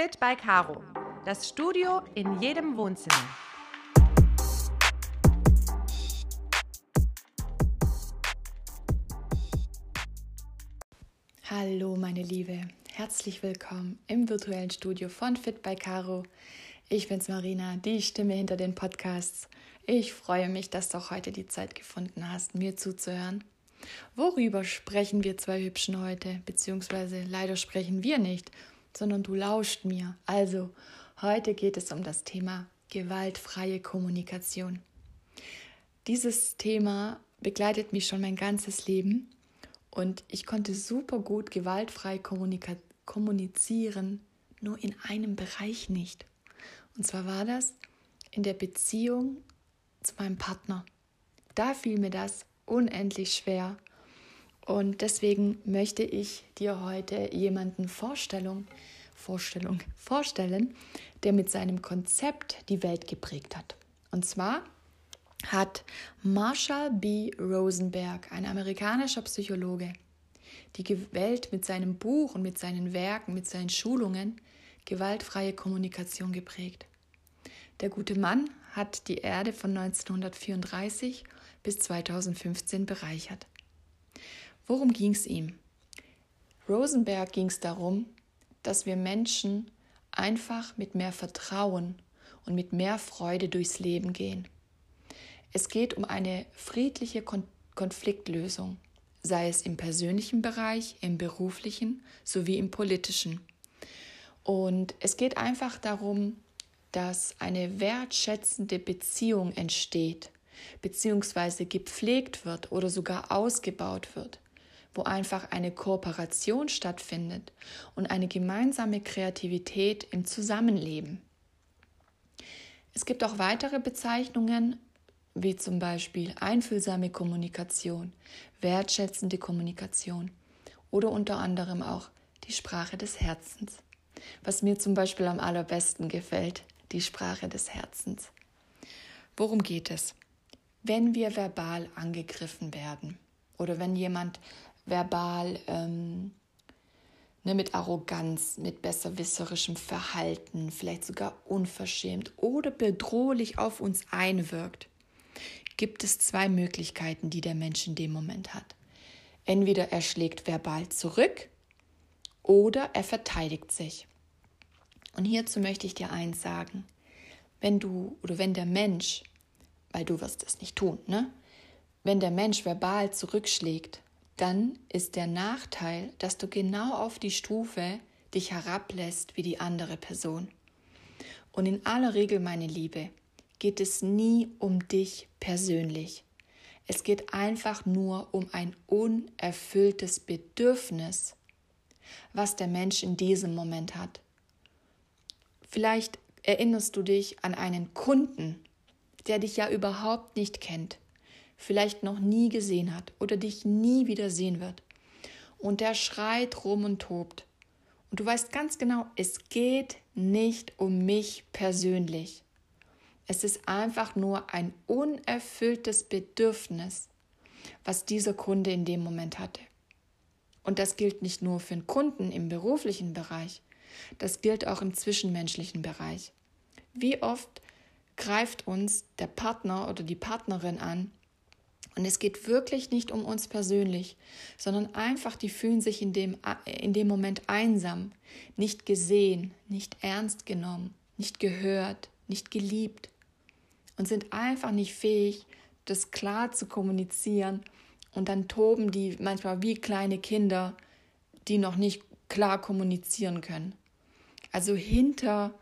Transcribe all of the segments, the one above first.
Fit by Caro. Das Studio in jedem Wohnzimmer. Hallo meine Liebe, herzlich willkommen im virtuellen Studio von Fit by Caro. Ich bin's Marina, die Stimme hinter den Podcasts. Ich freue mich, dass du auch heute die Zeit gefunden hast, mir zuzuhören. Worüber sprechen wir zwei Hübschen heute? Beziehungsweise leider sprechen wir nicht, sondern du lauscht mir. Also, heute geht es um das Thema gewaltfreie Kommunikation. Dieses Thema begleitet mich schon mein ganzes Leben und ich konnte super gut gewaltfrei kommunizieren, nur in einem Bereich nicht. Und zwar war das in der Beziehung zu meinem Partner. Da fiel mir das unendlich schwer. Und deswegen möchte ich dir heute jemanden Vorstellung, Vorstellung, vorstellen, der mit seinem Konzept die Welt geprägt hat. Und zwar hat Marshall B. Rosenberg, ein amerikanischer Psychologe, die Welt mit seinem Buch und mit seinen Werken, mit seinen Schulungen gewaltfreie Kommunikation geprägt. Der gute Mann hat die Erde von 1934 bis 2015 bereichert. Worum ging es ihm? Rosenberg ging es darum, dass wir Menschen einfach mit mehr Vertrauen und mit mehr Freude durchs Leben gehen. Es geht um eine friedliche Kon Konfliktlösung, sei es im persönlichen Bereich, im beruflichen sowie im politischen. Und es geht einfach darum, dass eine wertschätzende Beziehung entsteht, beziehungsweise gepflegt wird oder sogar ausgebaut wird, wo einfach eine Kooperation stattfindet und eine gemeinsame Kreativität im Zusammenleben. Es gibt auch weitere Bezeichnungen, wie zum Beispiel einfühlsame Kommunikation, wertschätzende Kommunikation oder unter anderem auch die Sprache des Herzens. Was mir zum Beispiel am allerbesten gefällt, die Sprache des Herzens. Worum geht es? Wenn wir verbal angegriffen werden oder wenn jemand verbal ähm, ne, mit Arroganz, mit besserwisserischem Verhalten, vielleicht sogar unverschämt oder bedrohlich auf uns einwirkt, gibt es zwei Möglichkeiten, die der Mensch in dem Moment hat. Entweder er schlägt verbal zurück oder er verteidigt sich. Und hierzu möchte ich dir eins sagen. Wenn du oder wenn der Mensch, weil du wirst es nicht tun, ne? Wenn der Mensch verbal zurückschlägt, dann ist der Nachteil, dass du genau auf die Stufe dich herablässt wie die andere Person. Und in aller Regel, meine Liebe, geht es nie um dich persönlich. Es geht einfach nur um ein unerfülltes Bedürfnis, was der Mensch in diesem Moment hat. Vielleicht erinnerst du dich an einen Kunden, der dich ja überhaupt nicht kennt, vielleicht noch nie gesehen hat oder dich nie wieder sehen wird. Und der schreit rum und tobt. Und du weißt ganz genau, es geht nicht um mich persönlich. Es ist einfach nur ein unerfülltes Bedürfnis, was dieser Kunde in dem Moment hatte. Und das gilt nicht nur für den Kunden im beruflichen Bereich, das gilt auch im zwischenmenschlichen Bereich. Wie oft greift uns der Partner oder die Partnerin an und es geht wirklich nicht um uns persönlich, sondern einfach, die fühlen sich in dem, in dem Moment einsam, nicht gesehen, nicht ernst genommen, nicht gehört, nicht geliebt und sind einfach nicht fähig, das klar zu kommunizieren. Und dann toben die manchmal wie kleine Kinder, die noch nicht klar kommunizieren können. Also hinter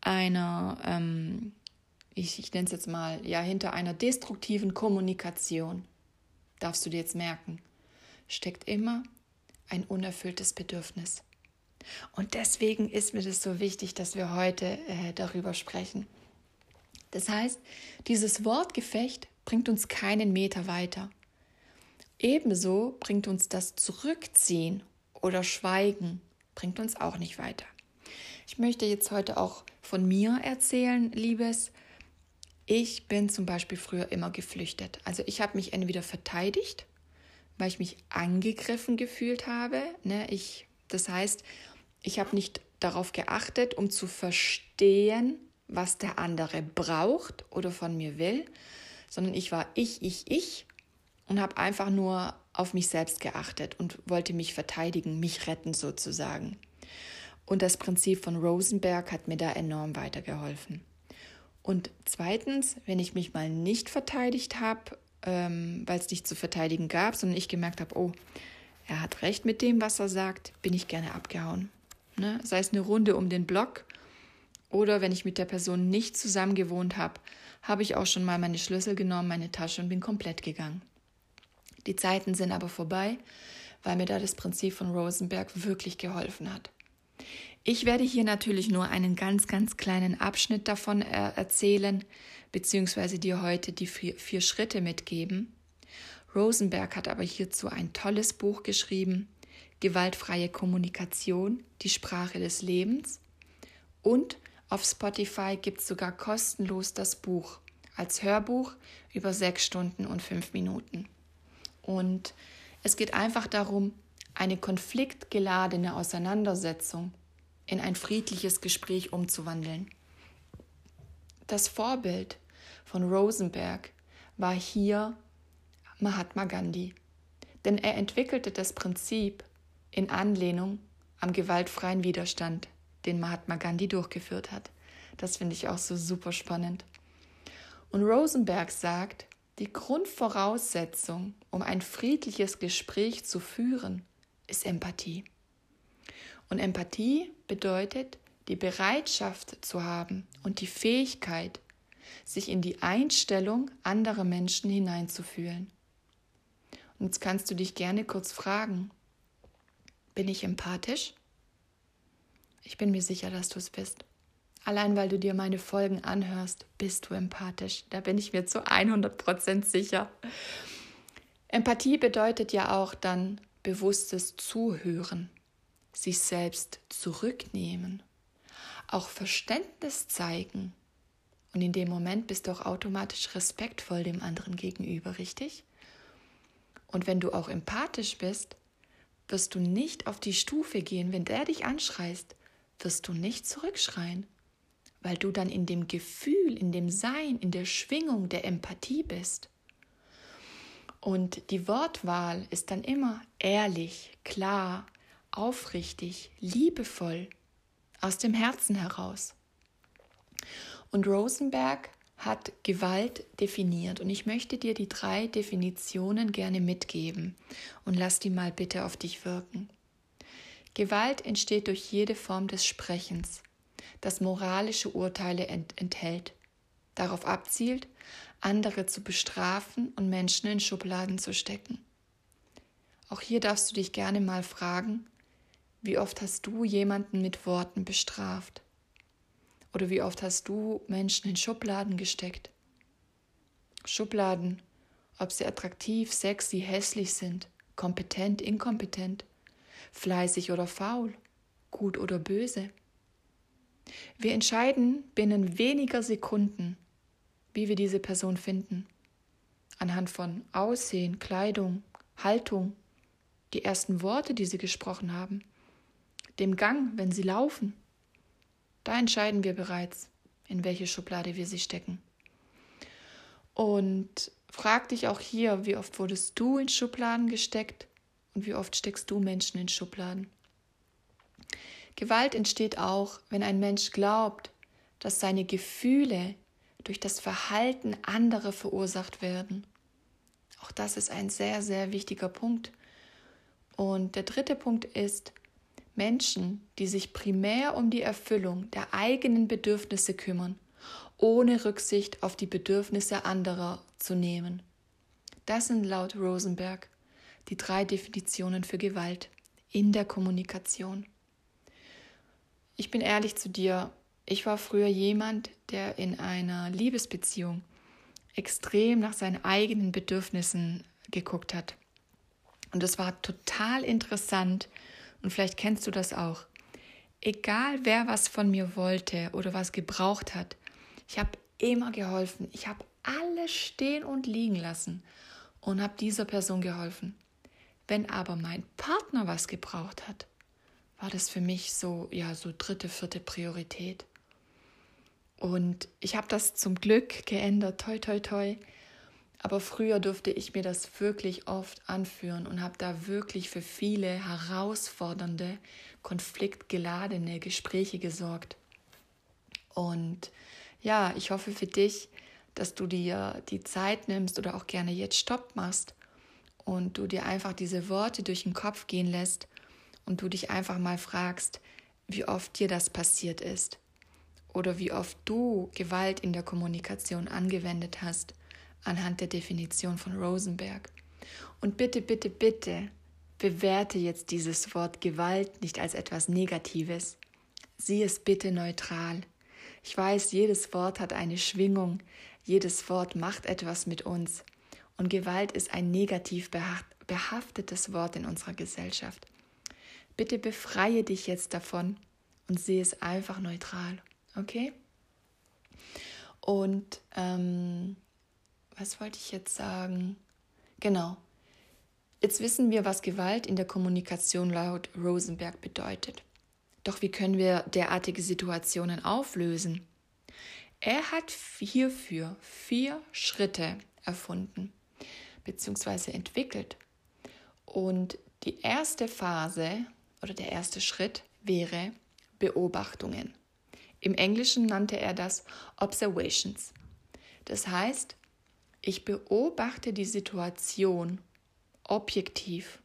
einer, ähm, ich, ich nenne es jetzt mal, ja, hinter einer destruktiven Kommunikation, darfst du dir jetzt merken, steckt immer ein unerfülltes Bedürfnis. Und deswegen ist mir das so wichtig, dass wir heute äh, darüber sprechen. Das heißt, dieses Wortgefecht bringt uns keinen Meter weiter. Ebenso bringt uns das Zurückziehen oder Schweigen, bringt uns auch nicht weiter. Ich möchte jetzt heute auch von mir erzählen, Liebes. Ich bin zum Beispiel früher immer geflüchtet. Also ich habe mich entweder verteidigt, weil ich mich angegriffen gefühlt habe. Ne? Ich, das heißt, ich habe nicht darauf geachtet, um zu verstehen, was der andere braucht oder von mir will, sondern ich war ich, ich, ich und habe einfach nur auf mich selbst geachtet und wollte mich verteidigen, mich retten sozusagen. Und das Prinzip von Rosenberg hat mir da enorm weitergeholfen. Und zweitens, wenn ich mich mal nicht verteidigt habe, ähm, weil es nicht zu verteidigen gab, sondern ich gemerkt habe, oh, er hat recht mit dem, was er sagt, bin ich gerne abgehauen. Ne? Sei es eine Runde um den Block oder wenn ich mit der Person nicht zusammen gewohnt habe, habe ich auch schon mal meine Schlüssel genommen, meine Tasche und bin komplett gegangen. Die Zeiten sind aber vorbei, weil mir da das Prinzip von Rosenberg wirklich geholfen hat. Ich werde hier natürlich nur einen ganz, ganz kleinen Abschnitt davon er erzählen, beziehungsweise dir heute die vier, vier Schritte mitgeben. Rosenberg hat aber hierzu ein tolles Buch geschrieben, Gewaltfreie Kommunikation, die Sprache des Lebens. Und auf Spotify gibt es sogar kostenlos das Buch als Hörbuch über sechs Stunden und fünf Minuten. Und es geht einfach darum, eine konfliktgeladene Auseinandersetzung in ein friedliches Gespräch umzuwandeln. Das Vorbild von Rosenberg war hier Mahatma Gandhi, denn er entwickelte das Prinzip in Anlehnung am gewaltfreien Widerstand, den Mahatma Gandhi durchgeführt hat. Das finde ich auch so super spannend. Und Rosenberg sagt, die Grundvoraussetzung, um ein friedliches Gespräch zu führen, ist Empathie. Und Empathie bedeutet, die Bereitschaft zu haben und die Fähigkeit, sich in die Einstellung anderer Menschen hineinzufühlen. Und jetzt kannst du dich gerne kurz fragen, bin ich empathisch? Ich bin mir sicher, dass du es bist. Allein weil du dir meine Folgen anhörst, bist du empathisch. Da bin ich mir zu 100% sicher. Empathie bedeutet ja auch dann bewusstes Zuhören sich selbst zurücknehmen, auch Verständnis zeigen. Und in dem Moment bist du auch automatisch respektvoll dem anderen gegenüber, richtig? Und wenn du auch empathisch bist, wirst du nicht auf die Stufe gehen, wenn der dich anschreist, wirst du nicht zurückschreien, weil du dann in dem Gefühl, in dem Sein, in der Schwingung der Empathie bist. Und die Wortwahl ist dann immer ehrlich, klar, aufrichtig, liebevoll, aus dem Herzen heraus. Und Rosenberg hat Gewalt definiert und ich möchte dir die drei Definitionen gerne mitgeben und lass die mal bitte auf dich wirken. Gewalt entsteht durch jede Form des Sprechens, das moralische Urteile ent enthält, darauf abzielt, andere zu bestrafen und Menschen in Schubladen zu stecken. Auch hier darfst du dich gerne mal fragen, wie oft hast du jemanden mit Worten bestraft? Oder wie oft hast du Menschen in Schubladen gesteckt? Schubladen, ob sie attraktiv, sexy, hässlich sind, kompetent, inkompetent, fleißig oder faul, gut oder böse. Wir entscheiden binnen weniger Sekunden, wie wir diese Person finden. Anhand von Aussehen, Kleidung, Haltung, die ersten Worte, die sie gesprochen haben dem Gang, wenn sie laufen. Da entscheiden wir bereits, in welche Schublade wir sie stecken. Und frag dich auch hier, wie oft wurdest du in Schubladen gesteckt und wie oft steckst du Menschen in Schubladen. Gewalt entsteht auch, wenn ein Mensch glaubt, dass seine Gefühle durch das Verhalten anderer verursacht werden. Auch das ist ein sehr, sehr wichtiger Punkt. Und der dritte Punkt ist, Menschen, die sich primär um die Erfüllung der eigenen Bedürfnisse kümmern, ohne Rücksicht auf die Bedürfnisse anderer zu nehmen. Das sind laut Rosenberg die drei Definitionen für Gewalt in der Kommunikation. Ich bin ehrlich zu dir, ich war früher jemand, der in einer Liebesbeziehung extrem nach seinen eigenen Bedürfnissen geguckt hat. Und es war total interessant, und vielleicht kennst du das auch. Egal wer was von mir wollte oder was gebraucht hat, ich habe immer geholfen. Ich habe alles stehen und liegen lassen und habe dieser Person geholfen. Wenn aber mein Partner was gebraucht hat, war das für mich so, ja, so dritte, vierte Priorität. Und ich habe das zum Glück geändert, toi, toi, toi. Aber früher durfte ich mir das wirklich oft anführen und habe da wirklich für viele herausfordernde, konfliktgeladene Gespräche gesorgt. Und ja, ich hoffe für dich, dass du dir die Zeit nimmst oder auch gerne jetzt Stopp machst und du dir einfach diese Worte durch den Kopf gehen lässt und du dich einfach mal fragst, wie oft dir das passiert ist oder wie oft du Gewalt in der Kommunikation angewendet hast anhand der Definition von Rosenberg. Und bitte, bitte, bitte bewerte jetzt dieses Wort Gewalt nicht als etwas Negatives. Sieh es bitte neutral. Ich weiß, jedes Wort hat eine Schwingung, jedes Wort macht etwas mit uns. Und Gewalt ist ein negativ behaftetes Wort in unserer Gesellschaft. Bitte befreie dich jetzt davon und sehe es einfach neutral. Okay? Und ähm, was wollte ich jetzt sagen? Genau. Jetzt wissen wir, was Gewalt in der Kommunikation laut Rosenberg bedeutet. Doch wie können wir derartige Situationen auflösen? Er hat hierfür vier Schritte erfunden bzw. entwickelt. Und die erste Phase oder der erste Schritt wäre Beobachtungen. Im Englischen nannte er das Observations. Das heißt, ich beobachte die Situation objektiv,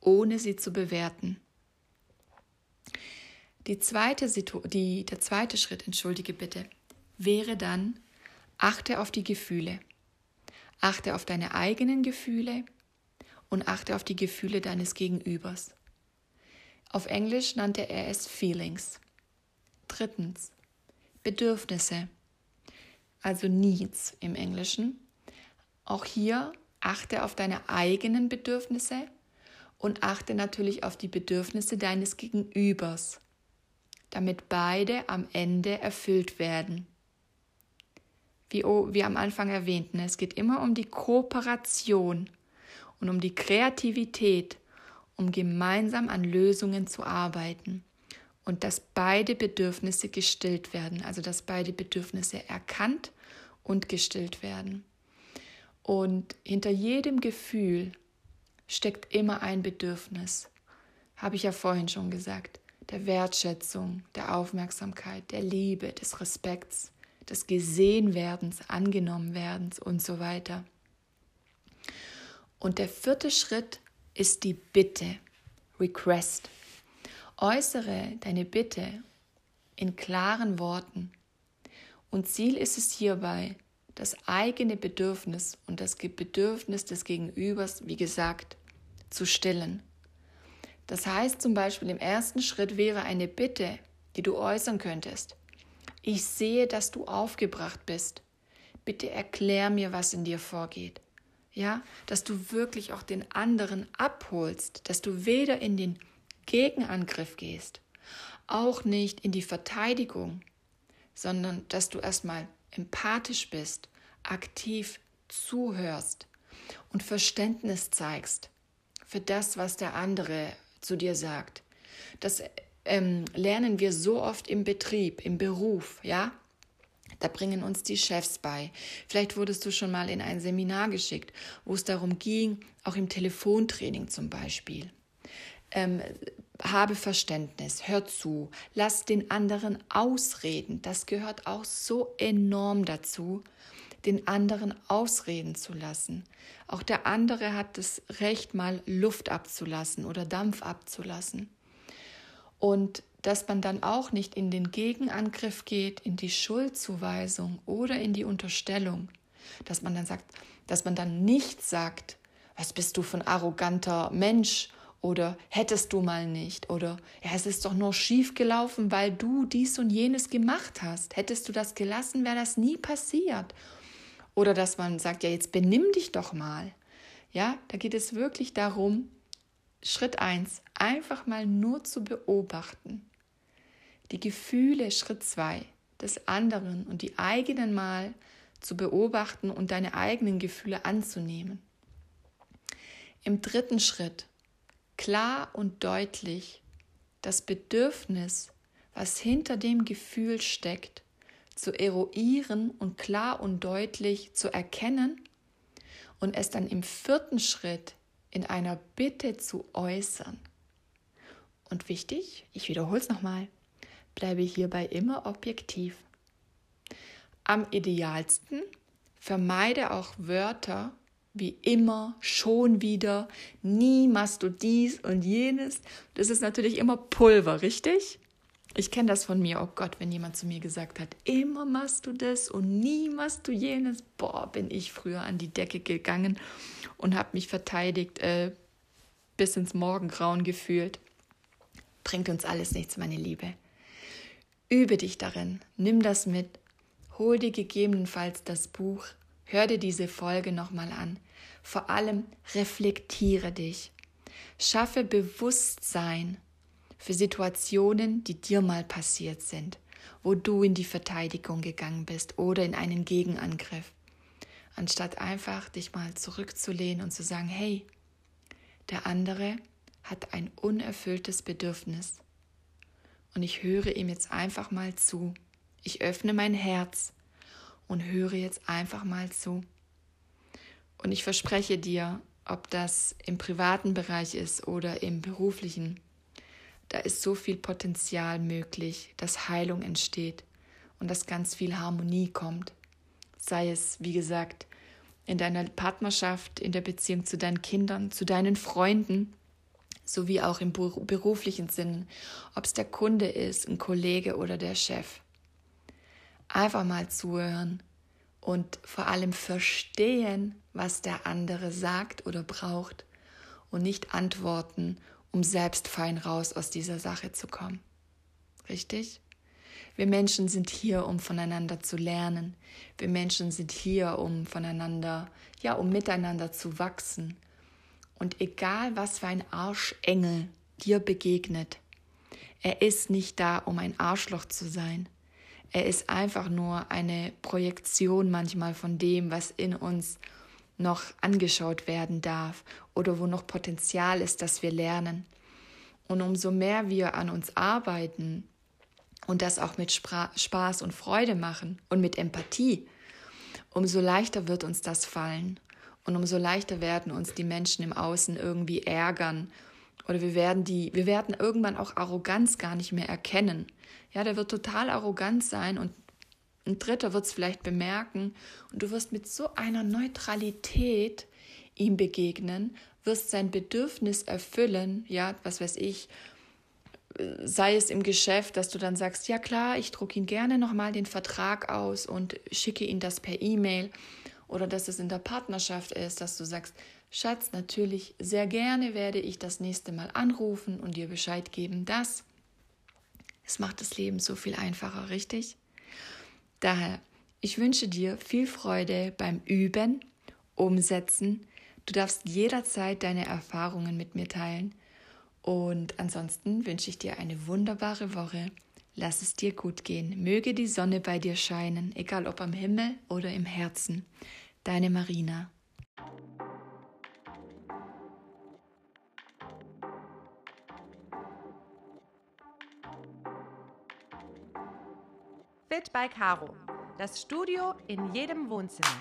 ohne sie zu bewerten. Die zweite Situ die, der zweite Schritt, entschuldige bitte, wäre dann, achte auf die Gefühle. Achte auf deine eigenen Gefühle und achte auf die Gefühle deines Gegenübers. Auf Englisch nannte er es Feelings. Drittens, Bedürfnisse, also Needs im Englischen. Auch hier achte auf deine eigenen Bedürfnisse und achte natürlich auf die Bedürfnisse deines Gegenübers, damit beide am Ende erfüllt werden. Wie, wie am Anfang erwähnt, ne, es geht immer um die Kooperation und um die Kreativität, um gemeinsam an Lösungen zu arbeiten und dass beide Bedürfnisse gestillt werden, also dass beide Bedürfnisse erkannt und gestillt werden. Und hinter jedem Gefühl steckt immer ein Bedürfnis, habe ich ja vorhin schon gesagt, der Wertschätzung, der Aufmerksamkeit, der Liebe, des Respekts, des Gesehenwerdens, Angenommenwerdens und so weiter. Und der vierte Schritt ist die Bitte, Request. Äußere deine Bitte in klaren Worten. Und Ziel ist es hierbei, das eigene Bedürfnis und das Bedürfnis des Gegenübers, wie gesagt, zu stillen. Das heißt zum Beispiel, im ersten Schritt wäre eine Bitte, die du äußern könntest. Ich sehe, dass du aufgebracht bist. Bitte erklär mir, was in dir vorgeht. Ja, dass du wirklich auch den anderen abholst, dass du weder in den Gegenangriff gehst, auch nicht in die Verteidigung, sondern dass du erstmal empathisch bist, aktiv zuhörst und Verständnis zeigst für das, was der andere zu dir sagt. Das ähm, lernen wir so oft im Betrieb, im Beruf, ja? Da bringen uns die Chefs bei. Vielleicht wurdest du schon mal in ein Seminar geschickt, wo es darum ging, auch im Telefontraining zum Beispiel. Ähm, habe Verständnis, hör zu, lass den anderen ausreden. Das gehört auch so enorm dazu, den anderen ausreden zu lassen. Auch der andere hat das Recht, mal Luft abzulassen oder Dampf abzulassen. Und dass man dann auch nicht in den Gegenangriff geht, in die Schuldzuweisung oder in die Unterstellung, dass man dann sagt, dass man dann nicht sagt, was bist du für ein arroganter Mensch oder hättest du mal nicht oder ja, es ist doch nur schief gelaufen, weil du dies und jenes gemacht hast. Hättest du das gelassen, wäre das nie passiert. Oder dass man sagt, ja, jetzt benimm dich doch mal. Ja, da geht es wirklich darum, Schritt eins einfach mal nur zu beobachten. Die Gefühle, Schritt zwei des anderen und die eigenen mal zu beobachten und deine eigenen Gefühle anzunehmen. Im dritten Schritt klar und deutlich das Bedürfnis, was hinter dem Gefühl steckt, zu eruieren und klar und deutlich zu erkennen und es dann im vierten Schritt in einer Bitte zu äußern. Und wichtig, ich wiederhole es nochmal, bleibe hierbei immer objektiv. Am idealsten vermeide auch Wörter wie immer, schon wieder, nie machst du dies und jenes. Das ist natürlich immer Pulver, richtig? Ich kenne das von mir, oh Gott, wenn jemand zu mir gesagt hat, immer machst du das und nie machst du jenes. Boah, bin ich früher an die Decke gegangen und habe mich verteidigt, äh, bis ins Morgengrauen gefühlt. Bringt uns alles nichts, meine Liebe. Übe dich darin, nimm das mit, hol dir gegebenenfalls das Buch, hör dir diese Folge nochmal an. Vor allem reflektiere dich. Schaffe Bewusstsein für Situationen, die dir mal passiert sind, wo du in die Verteidigung gegangen bist oder in einen Gegenangriff, anstatt einfach dich mal zurückzulehnen und zu sagen, hey, der andere hat ein unerfülltes Bedürfnis und ich höre ihm jetzt einfach mal zu. Ich öffne mein Herz und höre jetzt einfach mal zu. Und ich verspreche dir, ob das im privaten Bereich ist oder im beruflichen, da ist so viel Potenzial möglich, dass Heilung entsteht und dass ganz viel Harmonie kommt. Sei es, wie gesagt, in deiner Partnerschaft, in der Beziehung zu deinen Kindern, zu deinen Freunden, sowie auch im beruflichen Sinn, ob es der Kunde ist, ein Kollege oder der Chef. Einfach mal zuhören und vor allem verstehen, was der andere sagt oder braucht und nicht antworten um selbst fein raus aus dieser Sache zu kommen. Richtig? Wir Menschen sind hier, um voneinander zu lernen. Wir Menschen sind hier, um voneinander, ja, um miteinander zu wachsen. Und egal, was für ein Arschengel dir begegnet, er ist nicht da, um ein Arschloch zu sein. Er ist einfach nur eine Projektion manchmal von dem, was in uns noch angeschaut werden darf oder wo noch Potenzial ist, dass wir lernen. Und umso mehr wir an uns arbeiten und das auch mit Spaß und Freude machen und mit Empathie, umso leichter wird uns das fallen und umso leichter werden uns die Menschen im Außen irgendwie ärgern oder wir werden die wir werden irgendwann auch Arroganz gar nicht mehr erkennen. Ja, der wird total arrogant sein und ein Dritter wird es vielleicht bemerken. Und du wirst mit so einer Neutralität ihm begegnen, wirst sein Bedürfnis erfüllen, ja, was weiß ich, sei es im Geschäft, dass du dann sagst, ja klar, ich drucke ihn gerne nochmal den Vertrag aus und schicke ihn das per E-Mail. Oder dass es in der Partnerschaft ist, dass du sagst, Schatz, natürlich sehr gerne werde ich das nächste Mal anrufen und dir Bescheid geben, dass es macht das Leben so viel einfacher, richtig? Daher, ich wünsche dir viel Freude beim Üben, Umsetzen. Du darfst jederzeit deine Erfahrungen mit mir teilen. Und ansonsten wünsche ich dir eine wunderbare Woche. Lass es dir gut gehen. Möge die Sonne bei dir scheinen, egal ob am Himmel oder im Herzen. Deine Marina. Fit by Caro. Das Studio in jedem Wohnzimmer.